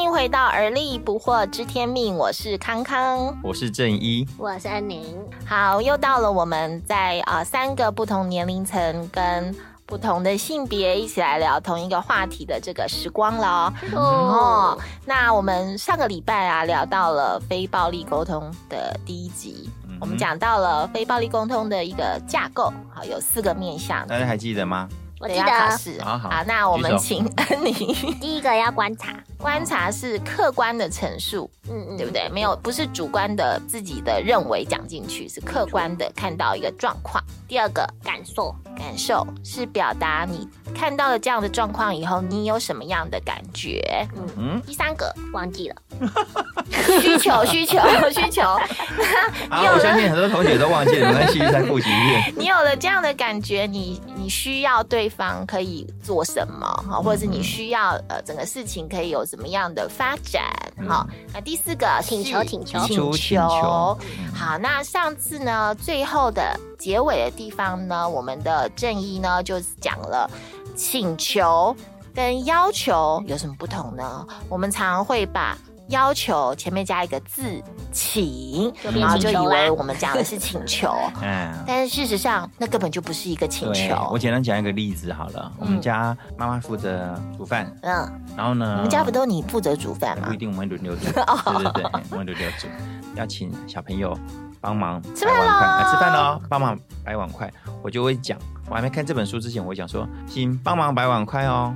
欢迎回到而立不惑知天命，我是康康，我是正一，我是安宁。好，又到了我们在啊三个不同年龄层跟不同的性别一起来聊同一个话题的这个时光了哦。那我们上个礼拜啊聊到了非暴力沟通的第一集，我们讲到了非暴力沟通的一个架构，好有四个面向，大家还记得吗？我记得。好，好，那我们请安妮。第一个要观察，观察是客观的陈述，嗯嗯，对不对？没有，不是主观的自己的认为讲进去，是客观的看到一个状况。第二个感受，感受是表达你看到了这样的状况以后，你有什么样的感觉？嗯嗯。第三个忘记了，需求需求需求。啊，我相信很多同学都忘记了，没关系，再复习一遍。你有了这样的感觉，你你需要对方可以做什么？哈，或者是你需要呃整个事情可以有什么样的发展？好，那第四个请求请求请求。好，那上次呢，最后的结尾的地方呢，我们的正义呢就讲了请求跟要求有什么不同呢？我们常会把。要求前面加一个字请，然后就以为我们讲的是请求，嗯，但是事实上那根本就不是一个请求。我简单讲一个例子好了，我们家妈妈负责煮饭，嗯，然后呢，我们家不都你负责煮饭吗？不一定，我们轮流煮，对对对，我们轮流煮，要请小朋友帮忙吃饭喽，吃饭喽，帮忙摆碗筷，我就会讲，我还没看这本书之前，我会讲说，请帮忙摆碗筷哦，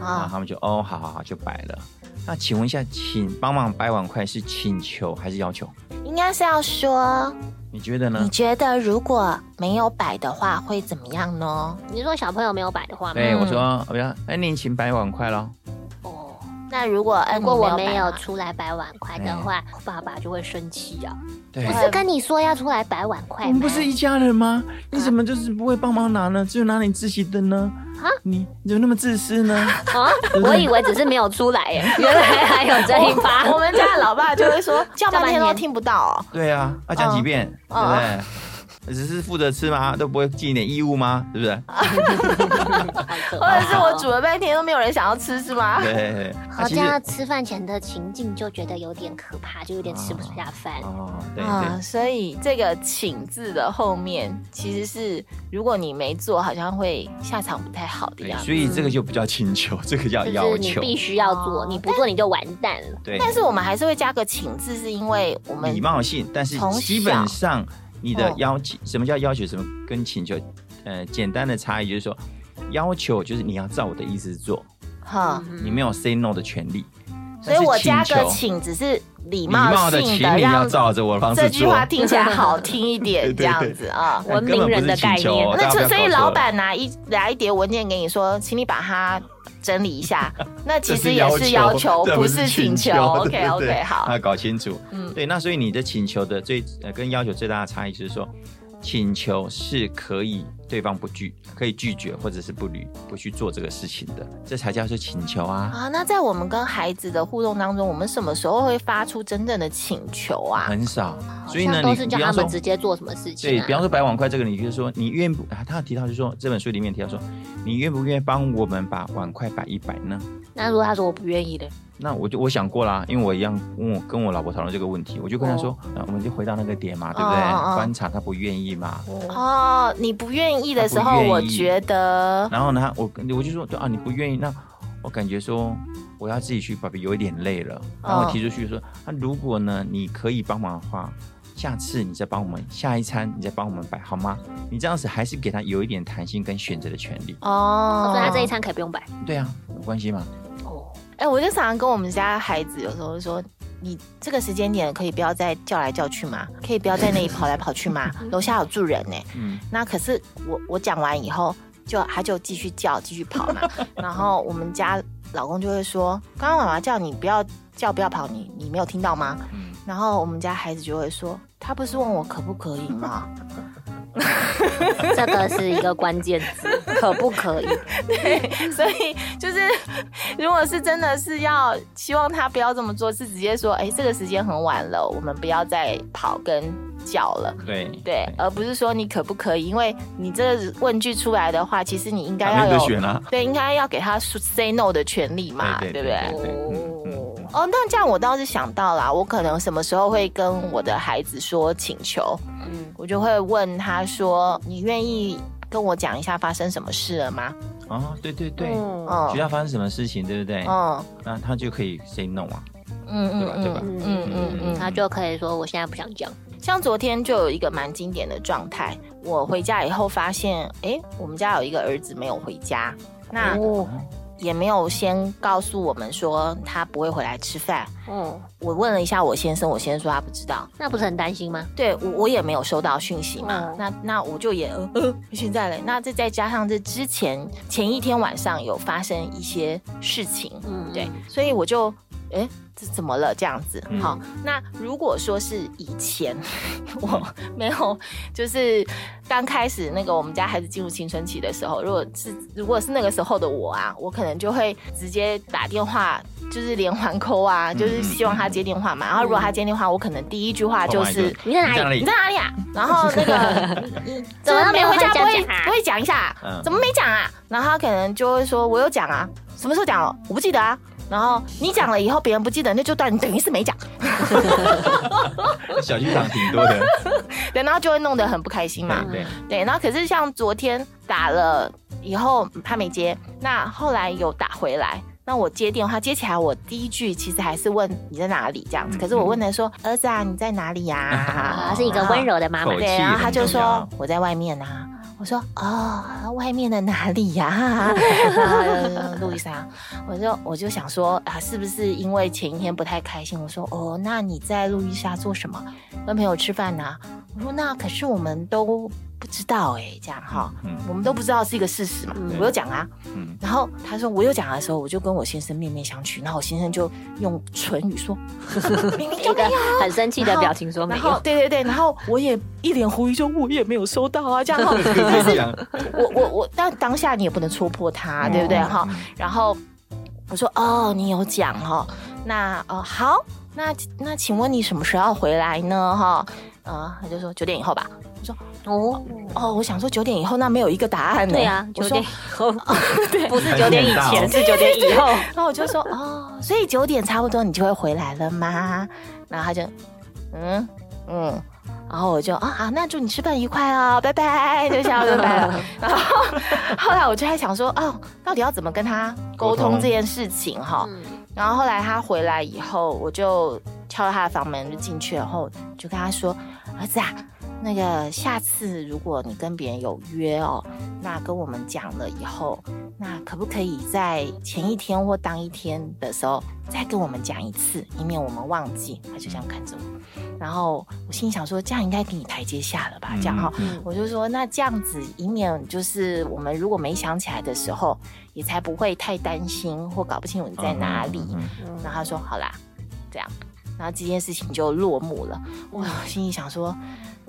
啊，他们就哦，好好好，就摆了。那请问一下，请帮忙摆碗筷是请求还是要求？应该是要说，你觉得呢？你觉得如果没有摆的话会怎么样呢？你说小朋友没有摆的话吗？对，我说，我说，哎，你请摆碗筷喽。那如果如果我没有出来摆碗筷的话，爸爸就会生气啊。对，不是跟你说要出来摆碗筷吗？我们不是一家人吗？你怎么就是不会帮忙拿呢？只有拿你自己的呢？啊，你你怎么那么自私呢？啊，我以为只是没有出来耶，原来还有这一趴。我们家的老爸就会说 叫半天都听不到。对啊，要讲几遍，对不对？只是负责吃吗？都不会尽一点义务吗？是不是？或者是我煮了半天都没有人想要吃，是吗？对。好像吃饭前的情境就觉得有点可怕，就有点吃不下饭。哦，对啊。所以这个“请”字的后面其实是，如果你没做，好像会下场不太好的样子。所以这个就不叫请求，这个叫要求。你必须要做，你不做你就完蛋了。对。但是我们还是会加个“请”字，是因为我们礼貌性，但是基本上。你的要求，什么叫要求？什么跟请求？呃，简单的差异就是说，要求就是你要照我的意思做，哈，你没有 say no 的权利。所以我加个请，只是礼貌性的，要照着我的方式这句话听起来好听一点，这样子啊，文明人的概念。那所以老板拿一拿一叠文件给你说，请你把它整理一下。那其实也是要求，不是请求。OK OK，好，要搞清楚。嗯，对。那所以你的请求的最呃跟要求最大的差异就是说。请求是可以对方不拒，可以拒绝或者是不履不去做这个事情的，这才叫做请求啊！啊，那在我们跟孩子的互动当中，我们什么时候会发出真正的请求啊？很少，所以呢，都是叫他们直接做什么事情。对，比方说摆碗筷这个，你就是说你愿不？他提到就是说这本书里面提到说，你愿不愿意帮我们把碗筷摆一摆呢？那如果他说我不愿意的？那我就我想过啦，因为我一样问我跟我老婆讨论这个问题，我就跟她说，那我们就回到那个点嘛，对不对？观察他不愿意嘛。哦，你不愿意的时候，我觉得。然后呢，我我就说，对啊，你不愿意，那我感觉说我要自己去，爸爸有一点累了。然后我提出去说，那如果呢，你可以帮忙的话，下次你再帮我们，下一餐你再帮我们摆好吗？你这样子还是给他有一点弹性跟选择的权利。哦，所以他这一餐可以不用摆。对啊，有关系吗？哎，我就常常跟我们家孩子有时候说，你这个时间点可以不要再叫来叫去吗？可以不要在那里跑来跑去吗？楼下有住人呢。嗯，那可是我我讲完以后，就他就继续叫，继续跑嘛。然后我们家老公就会说，刚刚妈妈叫你不要叫，不要跑，你你没有听到吗？嗯。然后我们家孩子就会说，他不是问我可不可以吗？这个是一个关键字，可不可以？对，所以就是如果是真的是要希望他不要这么做，是直接说，哎，这个时间很晚了，我们不要再跑跟叫了。对对，而不是说你可不可以，因为你这个问句出来的话，其实你应该要有选啊，对，应该要给他 say no 的权利嘛，对对不对？哦，那这样我倒是想到啦，我可能什么时候会跟我的孩子说请求，嗯，我就会问他说：“你愿意跟我讲一下发生什么事了吗？哦，对对对，嗯。嗯。学校发生什么事情，对不对？嗯。那他就可以 say no 啊，嗯对吧？对吧？嗯嗯嗯嗯，他就可以说我现在不想讲。像昨天就有一个蛮经典的状态，我回家以后发现，哎，我们家有一个儿子没有回家，那哦，也没有先告诉我们说他不会回来吃饭。哦，我问了一下我先生，我先生说他不知道。那不是很担心吗？对我我也没有收到讯息嘛，哦那那我就也呃呃，现在嘞，那这再加上这之前前一天晚上有发生一些事情，嗯，对，所以我就哎这怎么了这样子？嗯好，那如果说是以前 我没有就是刚开始那个我们家孩子进入青春期的时候，如果是如果是那个时候的我啊，我可能就会直接打电话。就是连环扣啊，就是希望他接电话嘛。然后如果他接电话，我可能第一句话就是你在哪里？你在？哪里啊？然后那个 怎么就是没回家不会不会讲一下嗯？怎么没讲啊？然后他可能就会说我有讲啊，什么时候讲了？我不记得啊。然后你讲了以后，别人不记得，那就断你等于是没讲，小剧场挺多的，对，然后就会弄得很不开心嘛。对对，对，然后可是像昨天打了以后他没接，那后来有打回来，那我接电话接起来，我第一句其实还是问你在哪里？这样子，可是我问他说儿子啊你在哪里呀、啊，是一个温柔的妈妈。对，然后他就说我在外面啊。我说哦，外面的哪里呀、路易莎，我就我就想说啊，是不是因为前一天不太开心？我说哦，那你在路易莎做什么？跟朋友吃饭呐、我说那可是我们都不知道哎、这样哈，嗯我们都不知道是一个事实嘛。嗯我有讲啊，嗯，然后他说我有讲的时候，我就跟我先生面面相觑，然后我先生就用唇语说，明明就。很生气的表情说没有，对对对，然后我也一脸狐疑说，我也没有收到啊，这样哈。但是我我我，但当下你也不能戳破他，对不对哈？然后我说哦，你有讲哈，那哦好，那那请问你什么时候回来呢？哈，啊，他就说九点以后吧。我说哦，哦，我想说九点以后，那没有一个答案呢。对啊，九点以后，不是九点以前，是九点以后。然后我就说哦，所以九点差不多你就会回来了吗？然后他就嗯嗯，然后我就啊好，那祝你吃饭愉快哦，拜拜，就笑拜拜了。然后后来我就在想说，哦，到底要怎么跟他沟沟通通这件事情哈？嗯然后后来他回来以后，我就敲了他的房门，就进去，然后就跟他说：“儿子啊，那个下次如果你跟别人有约哦，那跟我们讲了以后，那可不可以在前一天或当一天的时候再跟我们讲一次，以免我们忘记？”他就这样看着我，然后我心里想说，这样应该给你台阶下了吧？这样哈、嗯我就说，那这样子，以免就是我们如果没想起来的时候，也才不会太担心或搞不清楚你在哪里。嗯然后他说好啦，这样，然后这件事情就落幕了。我，心里想说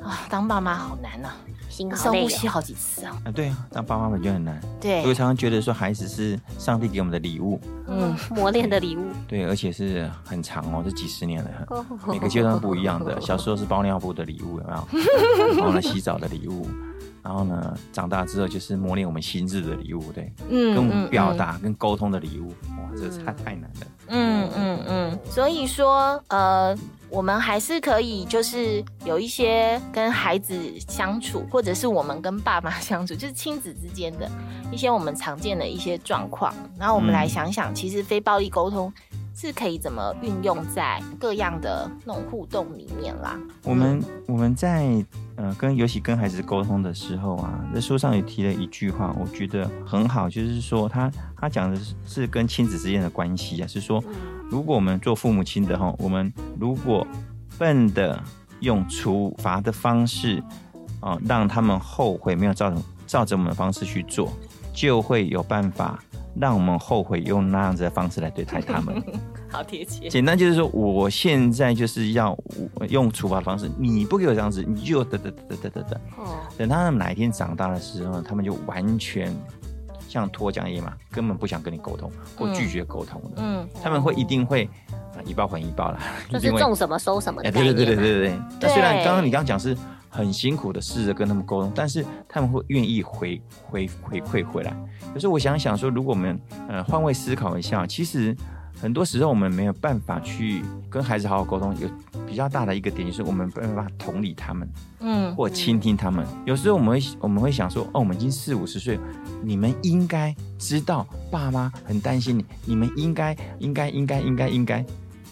啊，当爸妈好难呐、心好累哦。深呼吸好几次啊。啊，对啊，当爸妈本就很难，对我，常常觉得说孩子是上帝给我们的礼物，嗯，磨练的礼物，对，而且是很长哦，这几十年了。哦每个阶段不一样的。小时候是包尿布的礼物，有没有？然后呢，洗澡的礼物，然后呢，长大之后就是磨练我们心智的礼物，对，嗯跟我们表，达、跟沟通的礼物。哇，这太太难了。嗯嗯嗯，所以说，呃，我们还是可以，就是有一些跟孩子相处，或者是我们跟爸妈相处，就是亲子之间的一些我们常见的一些状况，然后我们嗯。来想想，其实非暴力沟通是可以怎么运用在各样的那种互动里面啦。我们我们在呃跟尤其跟孩子沟通的时候啊，在书上也提了一句话，我觉得很好，就是说他他讲的是是跟亲子之间的关系啊，是说如果我们做父母亲的哈，我们如果笨的用处罚的方式啊、让他们后悔，没有照着照着我们的方式去做，就会有办法让我们后悔用那样子的方式来对待他们。好贴切。简单就是说，我现在就是要用处罚的方式，你不给我这样子，你就得得得得得得。哦，等他们哪一天长大的时候，他们就完全像脱缰野马，根本不想跟你沟通或拒绝沟通的。嗯，他们会一定会啊一报还一报啦，就是种什么收什么。对对对对对对。那虽然对刚刚你刚刚讲是很辛苦的试着跟他们沟通，但是他们会愿意回回回馈回来。有时候我想想说，如果我们呃换位思考一下，其实很多时候我们没有办法去跟孩子好好沟通，有比较大的一个点就是我们没有办法同理他们嗯，或倾听他们。有时候我们会我们会想说，哦，我们已经四五十岁，你们应该知道爸妈很担心你，你们应该应该应该应该应该。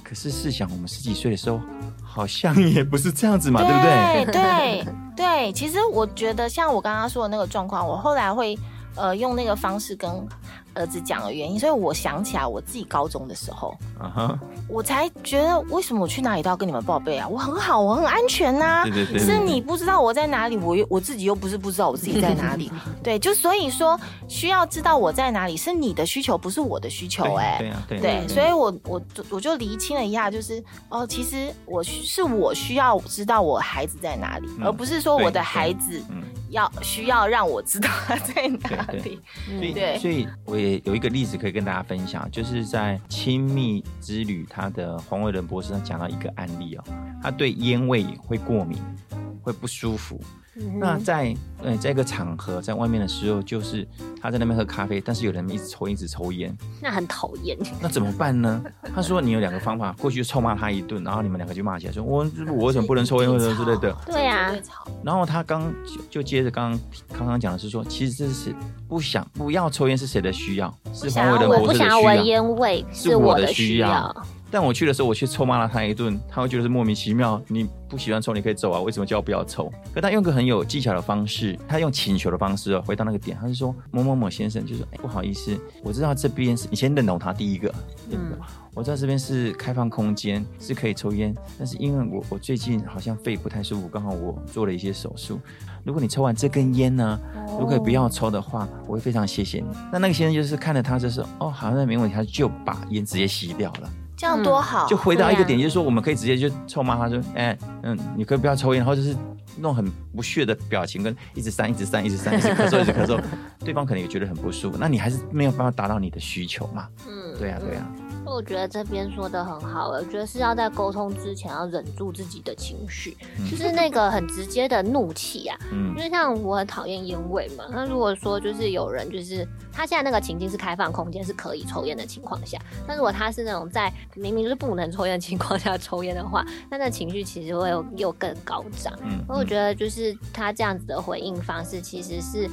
可是试想，我们十几岁的时候，好像 也不是这样子嘛，对不对？对对 对，其实我觉得像我刚刚说的那个状况，我后来会呃用那个方式跟儿子讲的原因，所以我想起来我自己高中的时候，啊哈，我才觉得为什么我去哪里都要跟你们报备啊？我很好，我很安全呐、对对对对是你不知道我在哪里，我又我自己又不是不知道我自己在哪里。对，就所以说需要知道我在哪里是你的需求，不是我的需求、哎，对啊，对所以我我就我就厘清了一下，就是哦，其实我是我需要知道我孩子在哪里，嗯。而不是说我的孩子嗯，要需要让我知道他在哪对里。所以对所以我也有一个例子可以跟大家分享，就是在《亲密之旅》他的黄伟伦博士他讲到一个案例哦，他对烟味会过敏，会不舒服。嗯那在呃在一个场合在外面的时候，就是他在那边喝咖啡，但是有人一直抽一直抽烟，那很讨厌。那怎么办呢？他说你有两个方法，过去臭骂他一顿，然后你们两个就骂起来，说我我为什么不能抽烟或者之类的。对啊然后他刚就就接着刚刚刚刚讲的是说，其实这是不想不要抽烟是谁的需要？是黄伟仁我不想要闻。烟味，是我的需要。但我去的时候，我去臭骂了他一顿，他会觉得是莫名其妙。你不喜欢抽，你可以走啊，为什么叫我不要抽？可他用个很有技巧的方式，他用请求的方式哦，回到那个点，他是说某某某先生，就说哎、不好意思，我知道这边是你先认同他第一个，嗯我知道这边是开放空间，是可以抽烟，但是因为我我最近好像肺不太舒服，刚好我做了一些手术。如果你抽完这根烟呢，如果不要抽的话，我会非常谢谢你。那那个先生就是看着他就是哦，好像没问题，他就把烟直接吸掉了。这样多好，就回到一个点，就是说我们可以直接就臭骂他说，哎、嗯，你可以不要抽烟，或者是弄很不屑的表情，跟一直扇、一直扇、一直扇、一直咳嗽、一直咳嗽，对方可能也觉得很不舒服，那你还是没有办法达到你的需求嘛？嗯，对呀、对呀、我觉得这边说的很好，我觉得是要在沟通之前要忍住自己的情绪，就是那个很直接的怒气啊。嗯因为像我很讨厌烟味嘛，那如果说就是有人就是他现在那个情境是开放空间是可以抽烟的情况下，那如果他是那种在明明就是不能抽烟的情况下抽烟的话，那那情绪其实会有又更高涨。嗯所以我觉得就是他这样子的回应方式，其实是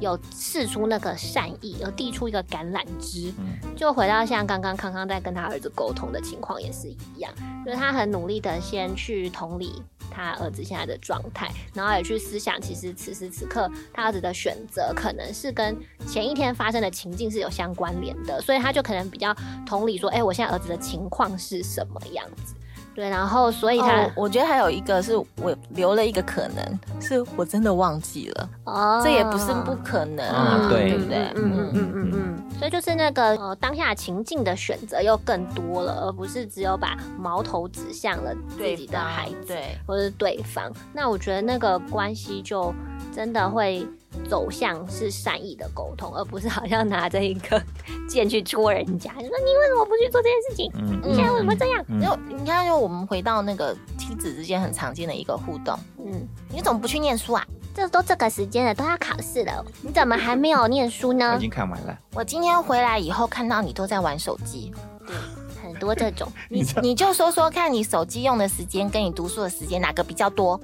有试出那个善意，有递出一个橄榄枝。嗯就回到像刚刚康康在跟他儿子沟通的情况也是一样，就是他很努力的先去同理他儿子现在的状态，然后也去思想，其实此时此刻他儿子的选择可能是跟前一天发生的情境是有相关联的，所以他就可能比较同理说，哎、我现在儿子的情况是什么样子。对，然后所以他哦，我觉得还有一个是我留了一个可能，是我真的忘记了，哦。这也不是不可能啊对。对不对？嗯嗯嗯嗯嗯，所以就是那个呃当下情境的选择又更多了，而不是只有把矛头指向了自己的孩子对，或是对方。那我觉得那个关系就真的会走向是善意的沟通，而不是好像拿着一个剑去戳人家，就说你为什么不去做这件事情？嗯你现在为什么这样？嗯因为你看，就我们回到那个妻子之间很常见的一个互动，嗯，你怎么不去念书啊？这都这个时间了，都要考试了，你怎么还没有念书呢 我呢已？经看完了。我今天回来以后看到你都在玩手机，对很多这种，你你就说说看你手机用的时间跟你读书的时间哪个比较多？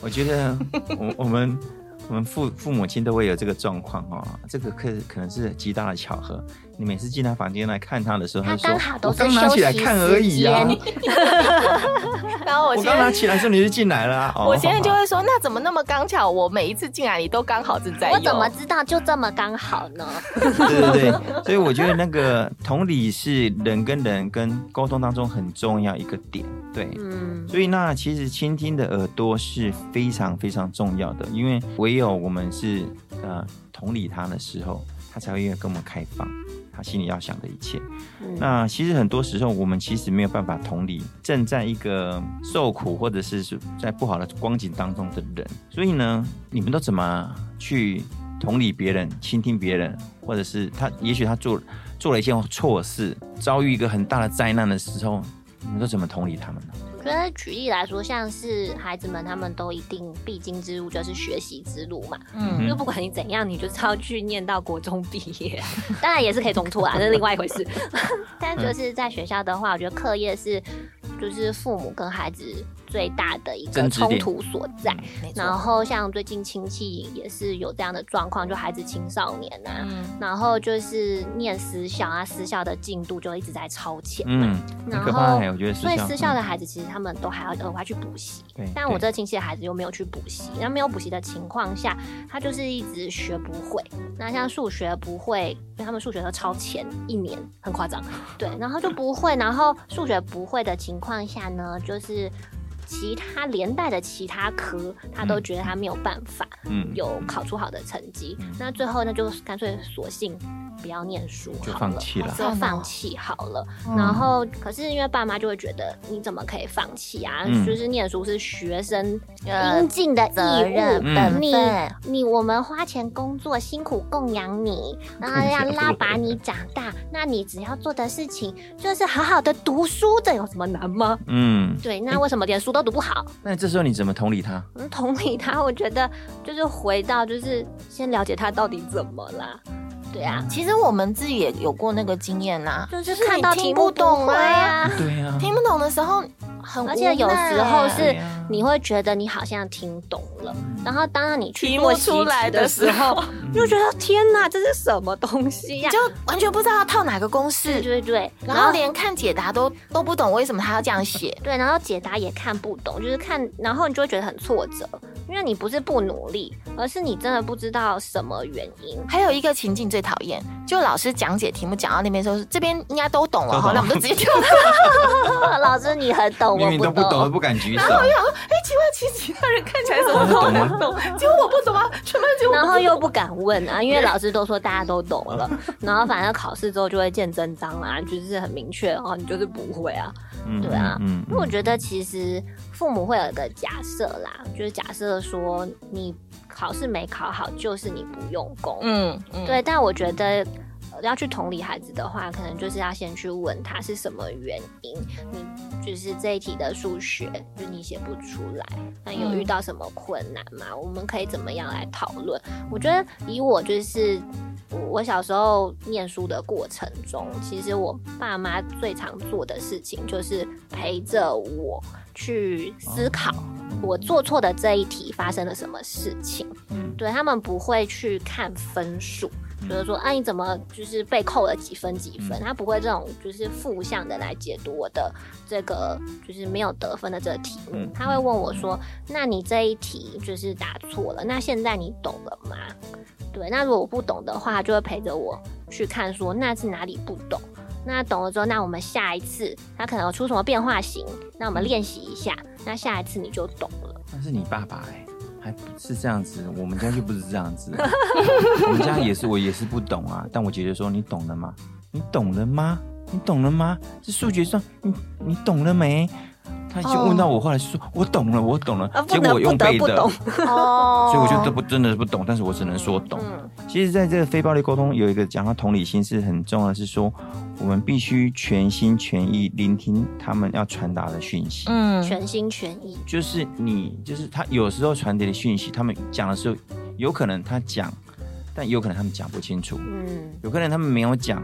我觉得我 我们我们父父母亲都会有这个状况哦，这个可可能是极大的巧合。你每次进他房间来看他的时候，他说刚好都是我刚拿起来看而已呀、然后我刚拿起来的时候你就进来了、啊。哦我现在就会说，那怎么那么刚巧？我每一次进来你都刚好正在，我怎么知道就这么刚好呢？对对对，所以我觉得那个同理是人跟人跟沟通当中很重要一个点，对。嗯，所以那其实倾听的耳朵是非常非常重要的，因为唯有我们是呃同理他的时候，他才会愿意跟我们开放，心里要想的一切。嗯那其实很多时候，我们其实没有办法同理正在一个受苦或者是在不好的光景当中的人。所以呢，你们都怎么去同理别人、倾听别人，或者是他也许他做做了一件错事，遭遇一个很大的灾难的时候，你们都怎么同理他们呢？我觉得举例来说，像是孩子们，他们都一定必经之路就是学习之路嘛。嗯就不管你怎样，你就是要去念到国中毕业，当然也是可以重出啊，那是另外一回事。但就是在学校的话，我觉得课业是就是父母跟孩子最大的一个冲突所在。然后像最近亲戚也是有这样的状况，就孩子青少年啊，嗯然后就是念私校啊，私校的进度就一直在超前嘛。嗯，然后欸我觉得所以私校的嗯孩子其实他们都还要额外去补习，对但我这个亲戚的孩子又没有去补习，那没有补习的情况下，他就是一直学不会。那像数学不会，因为他们数学都超前一年，很夸张，对，然后就不会，然后数学不会的情况下呢，就是。其他连带的其他科，他都嗯。觉得他没有办法嗯。有考出好的成绩，嗯。那最后呢就干脆索性不要念书就好了，放弃了。就放弃好了。嗯然后，可是因为爸妈就会觉得你怎么可以放弃啊？嗯就是念书是学生呃应尽的责义务，你分，你我们花钱工作，辛苦供养你，然后要 拉拔你长大，那你只要做的事情就是好好的读书，这有什么难吗？嗯，对，那为什么连书都读不好？那这时候你怎么同理他？嗯，同理他，我觉得就是回到就是先了解他到底怎么啦。对啊，其实我们自己也有过那个经验呐，就是看到题听不懂啊，啊，对呀、听不懂的时候很无奈，而且有时候是对啊你会觉得你好像听懂了，然后当你去题目做出来的的时时候，你 就觉得天哪，这是什么东西呀、就完全不知道要套哪个公对式，对。对，然后连看解答都都不懂为什么他要这样写。对，然后解答也看不懂，就是看，然后你就会觉得很挫折，因为你不是不努力，而是你真的不知道什么原因。还有一个情境最讨厌，就老师讲解题目讲到那边说，这边应该都懂了哈，那我们就直接跳。老师你很懂，明我明都不懂。不敢举手。哎，奇怪，其实其他人看起来什么都很懂，结果我不懂啊，全班只有我然不后又不敢问啊，因为老师都说大家都懂了，然后反正考试之后就会见真章啦，就是很明确哦，你就是不会啊。嗯对啊嗯因为我觉得其实父母会有一个假设啦，就是假设说你考试没考好，就是你不用功。嗯嗯，对，但我觉得。呃要去同理孩子的话，可能就是要先去问他是什么原因。你就是这一题的数学，就你写不出来，那有遇到什么困难吗？我们可以怎么样来讨论？我觉得以我就是我我小时候念书的过程中，其实我爸妈最常做的事情就是陪着我去思考我做错的这一题发生了什么事情。嗯对他们不会去看分数，就是说，啊，你怎么就是被扣了几分几分？嗯他不会这种就是负向的来解读我的这个就是没有得分的这个题目嗯。他会问我说，那你这一题就是答错了，那现在你懂了吗？对，那如果我不懂的话，就会陪着我去看说那是哪里不懂。那懂了之后，那我们下一次他可能有出什么变化型，那我们练习一下，那下一次你就懂了。那是你爸爸哎、还不是这样子，我们家就不是这样子。我们家也是，我也是不懂啊。但我姐姐说：“你懂了吗？你懂了吗？你懂了吗？这数学上，你你懂了没？”他已经问到我，后来就说：“我懂了，我懂了。结果我用背的，所以我就都不真的不懂，但是我只能说懂。嗯其实，在这个非暴力沟通有一个讲到同理心是很重要的，是说我们必须全心全意聆听他们要传达的讯息。嗯全心全意。就是你，就是他有时候传递的讯息，他们讲的时候，有可能他讲，但有可能他们讲不清楚，嗯，有可能他们没有讲，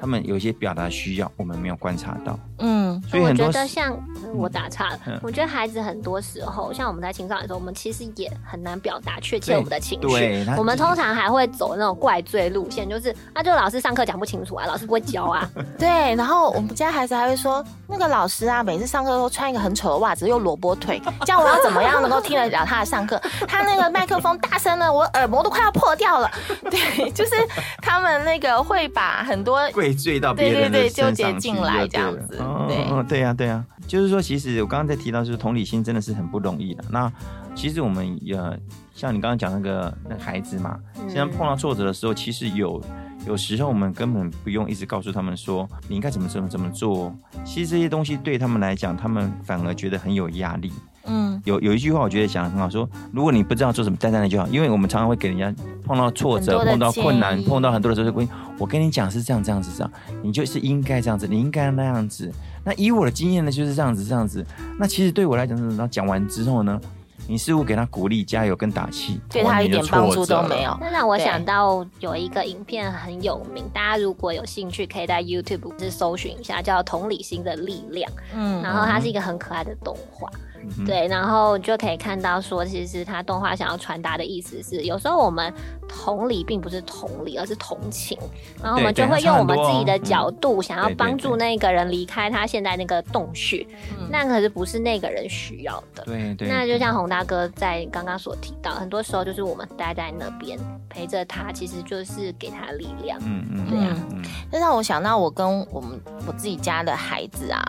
他们有一些表达需要，我们没有观察到，嗯所以很多我觉得像我打岔了，嗯我觉得孩子很多时候，像我们在青少年的时候，我们其实也很难表达确切我们的情绪对。我们通常还会走那种怪罪路线，就是啊，就老师上课讲不清楚啊，老师不会教啊，对，然后我们家孩子还会说，那个老师啊，每次上课都穿一个很丑的袜子，又萝卜腿，这样我要怎么样能够听得了他的上课？他那个麦克风大声了，我耳膜都快要破掉了。对，就是他们那个会把很多怪罪到别人的身上去这样子哦对呀、对呀、就是说，其实我刚刚在提到，就是同理心真的是很不容易的。那其实我们呃，像你刚刚讲那个那个孩子嘛，嗯现在碰到挫折的时候，其实有有时候我们根本不用一直告诉他们说你应该怎么怎么怎么做。其实这些东西对他们来讲，他们反而觉得很有压力。嗯，有有一句话我觉得讲的很好，说如果你不知道做什么，待在那就好。因为我们常常会给人家碰到挫折、碰到困难、碰到很多的时候，就会我跟你讲是这样、这样子、这样，你就是应该这样子，你应该那样子。那以我的经验呢，就是这样子、这样子。那其实对我来讲，然后讲完之后呢，你似乎给他鼓励、加油跟打气，对他一点帮助都没有。那让我想到有一个影片很有名，大家如果有兴趣，可以在 YouTube 是搜寻一下，叫《同理心的力量》。嗯然后它是一个很可爱的动画，嗯哼。对，然后就可以看到说，其实他动画想要传达的意思是，有时候我们同理并不是同理，而是同情，然后我们就会用我们自己的哦角度，想要帮助那个人离开他现在那个洞穴，嗯。那可是不是那个人需要的。对对，那就像洪大哥在刚刚所提到，很多时候就是我们待在那边陪着他，其实就是给他力量。嗯嗯对啊。嗯这让我想到我跟我们我自己家的孩子啊，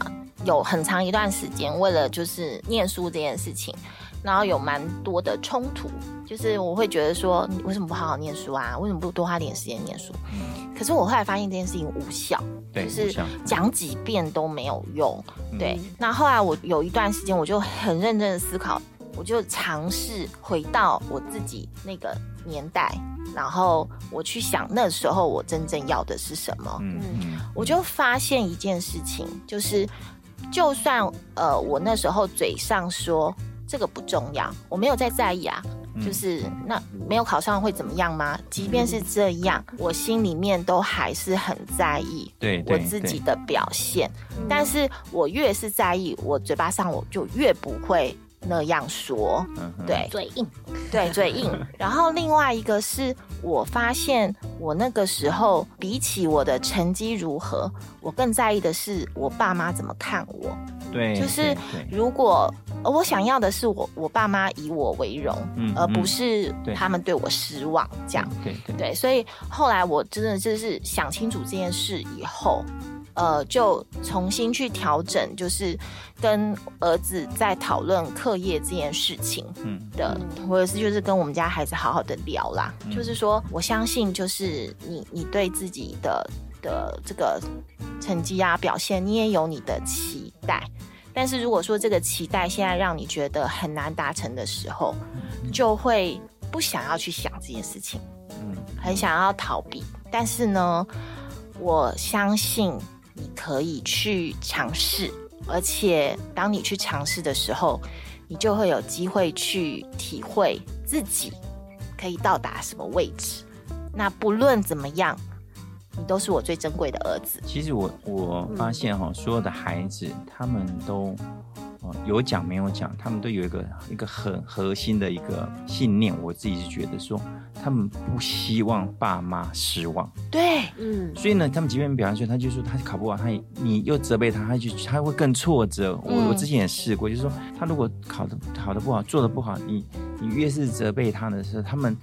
有很长一段时间为了就是念书这件事情，然后有蛮多的冲突。就是我会觉得说，你为什么不好好念书啊？为什么不多花点时间念书？可是我后来发现这件事情无效，对，就是讲几遍都没有用。嗯对，那后来我有一段时间，我就很认真的思考，我就尝试回到我自己那个年代，然后我去想那时候我真正要的是什么。嗯嗯，我就发现一件事情，就是就算呃我那时候嘴上说这个不重要，我没有在在意啊，嗯。就是那没有考上会怎么样吗？即便是这样，我心里面都还是很在意我自己的表现。但是我越是在意，我嘴巴上我就越不会那样说。嗯对嘴硬，对，嘴硬。然后另外一个是我发现我那个时候比起我的成绩如何，我更在意的是我爸妈怎么看我。对，就是如果呃我想要的是我我爸妈以我为荣，嗯而不嗯是他们对我失望这样。对对对，所以后来我真的就是想清楚这件事以后，呃，就重新去调整，就是跟儿子在讨论课业这件事情嗯的，或者是就是跟我们家孩子好好的聊啦。嗯就是说我相信，就是你你对自己的的这个成绩啊表现，你也有你的期待。但是如果说这个期待现在让你觉得很难达成的时候，就会不想要去想这件事情。嗯很想要逃避，但是呢，我相信你可以去尝试，而且当你去尝试的时候，你就会有机会去体会自己可以到达什么位置。那不论怎么样，你都是我最珍贵的儿子。其实我我发现哈、所有的孩子他们都呃有奖没有奖，他们都有一个一个很核心的一个信念。我自己是觉得说，他们不希望爸妈失望，对，嗯，所以呢，他们即便表现出他就说他考不好，他也你又责备他，他就他会更挫折。我、嗯我之前也试过，就是说他如果考的考的不好，做的不好，你你越是责备他的时候，他们。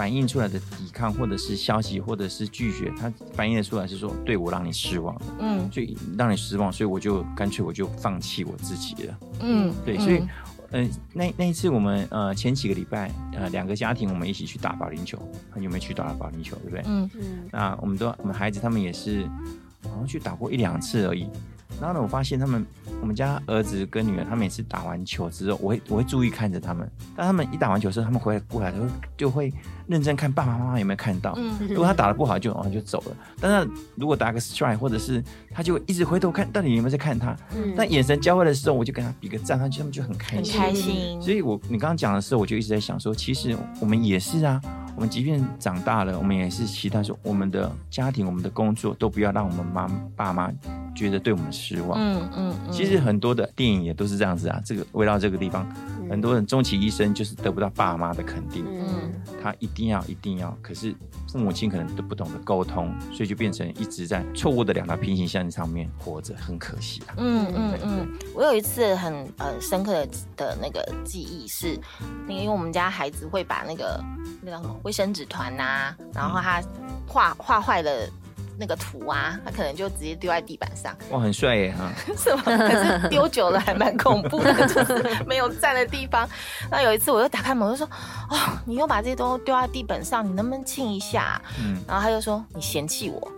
反映出来的抵抗，或者是消息，或者是拒绝，他反映的出来是说，对我让你失望，嗯所以让你失望，所以我就干脆我就放弃我自己了。嗯，对，嗯所以，呃，那那一次我们呃前几个礼拜呃两个家庭我们一起去打保龄球，很久没去打了保龄球，对不对？嗯嗯那我们都我们孩子他们也是好像去打过一两次而已。然后呢，我发现他们我们家儿子跟女儿，他每次打完球之后，我会我会注意看着他们。当他们一打完球之后，他们回来过来，就会就会认真看爸爸妈妈有没有看到。嗯如果他打的不好就，哦就走了。但是如果打个 strike，或者是他就一直回头看到底有没有在看他。嗯但眼神交汇的时候，我就跟他比个赞，他就他们就很开心很心。开心。所以我你刚刚讲的时候，我就一直在想说，其实我们也是啊，我们即便长大了，我们也是期待说，我们的家庭、我们的工作都不要让我们妈爸妈觉得对我们失望。嗯嗯嗯，其实很多的电影也都是这样子啊，这个围绕这个地方，很多人终其一生就是得不到爸妈的肯定，嗯。他一定要一定要，可是父母亲可能都不懂得沟通，所以就变成一直在错误的两条平行线上面活着，很可惜啊。嗯嗯嗯，我有一次很呃深刻的的那个记忆是，那个因为我们家孩子会把那个那个什么卫生纸团呐、然后他画画坏了那个图啊，他可能就直接丢在地板上，哇，很帅耶哈！是吗？可是丢久了还蛮恐怖的，就是没有站的地方。那有一次我又打开门，我就说：“哦，你又把这些东西丢在地板上，你能不能清一下？”嗯，然后他就说：“你嫌弃我。”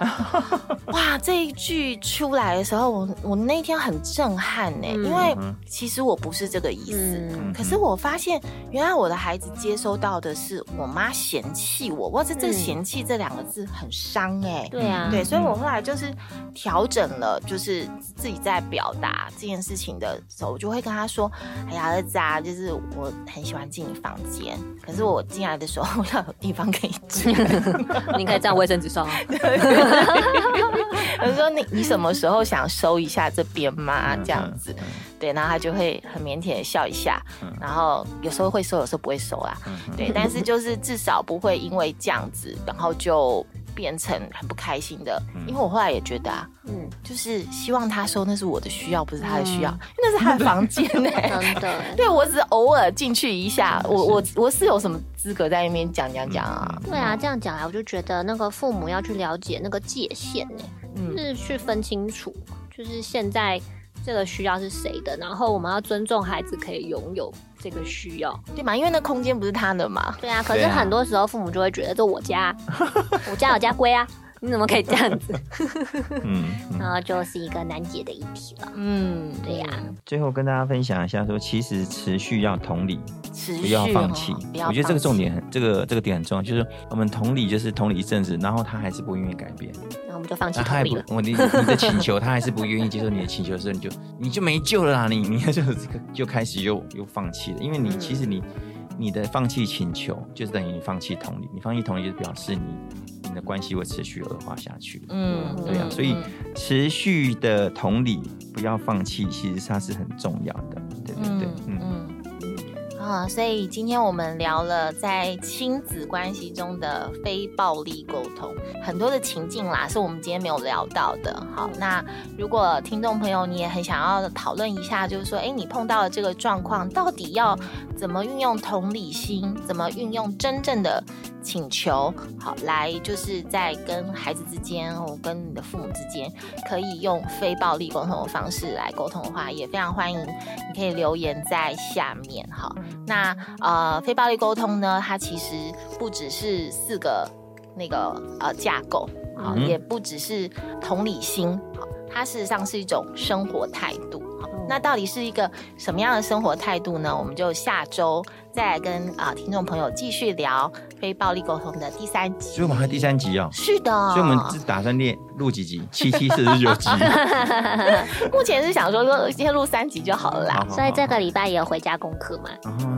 哇，这一句出来的时候，我我那天很震撼呢，因为其实我不是这个意思，可是我发现原来我的孩子接收到的是我妈嫌弃我，哇，这这嫌弃这两个字很伤哎，对啊，对，所以我后来就是调整了，就是自己在表达这件事情的时候，我就会跟他说：“哎呀，儿子啊，就是我很喜欢进你房间，可是我进来的时候要有地方可以进，你可以站卫生纸上啊。” 我说你你什么时候想收一下这边吗？这样子，对，然后他就会很腼腆的笑一下，然后有时候会收，有时候不会收啊，对，但是就是至少不会因为这样子，然后就变成很不开心的。因为我后来也觉得啊，嗯，就是希望他收，那是我的需要，不是他的需要，那是他的房间呢，真的，对我只是偶尔进去一下，我我我是有什么资格在那边讲讲讲啊？对啊，这样讲来，我就觉得那个父母要去了解那个界限呢。是去分清楚，就是现在这个需要是谁的，然后我们要尊重孩子可以拥有这个需要，对吗？因为那空间不是他的嘛。对啊，可是很多时候父母就会觉得这我家，我家有家规啊。你怎么可以这样子？嗯，然后就是一个难解的议题了。嗯，对呀。最后跟大家分享一下，说其实持续要同理，不要放弃。我觉得这个重点很，这个这个点很重要，就是我们同理，就是同理一阵子，然后他还是不愿意改变，那我们就放弃同理了。我你你的请求，他还是不愿意接受你的请求的时候，你就你就没救了啦！你你就这个就开始又又放弃了，因为你其实你你的放弃请求，就是等于你放弃同理，你放弃同理，就是表示你。的关系会持续恶化下去。嗯，对啊，所以持续的同理，不要放弃，其实它是很重要的。对对对，嗯。啊，所以今天我们聊了在亲子关系中的非暴力沟通，很多的情境啦，是我们今天没有聊到的。好，那如果听众朋友你也很想要讨论一下，就是说，哎，你碰到了这个状况，到底要怎么运用同理心，怎么运用真正的请求，好，来就是在跟孩子之间，我跟你的父母之间，可以用非暴力沟通的方式来沟通的话，也非常欢迎，你可以留言在下面，好。那呃，非暴力沟通呢？它其实不只是四个那个呃架构，啊，也不只是同理心，好，它事实上是一种生活态度，那到底是一个什么样的生活态度呢？我们就下周。再来跟啊听众朋友继续聊非暴力沟通的第三集，所以我们还第三集哦。是的，所以我们是打算练录几集，七七四十九集。目前是想说说先录三集就好了啦。所以这个礼拜也有回家功课嘛？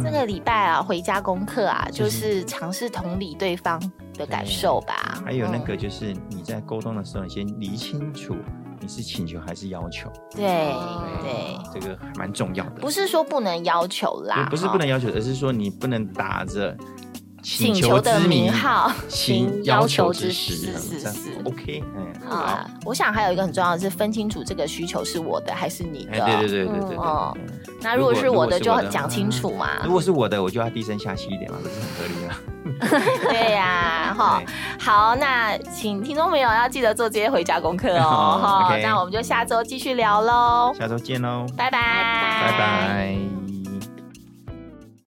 这个礼拜啊，回家功课啊，就是尝试同理对方的感受吧。还有那个就是你在沟通的时候，你先理清楚。你是请求还是要求？对对，这个还蛮重要的。不是说不能要求啦，不是不能要求，而是说你不能打着请求的名号行要求之实。是是是，OK。嗯，啊，我想还有一个很重要的是分清楚这个需求是我的还是你的。对对对对对。哦，那如果是我的，就讲清楚嘛。如果是我的，我就要低声下气一点嘛，这是很合理的。对呀，哈，好，那请听众朋友要记得做这些回家功课哦，哈，那我们就下周继续聊喽，下周见喽，拜拜，拜拜。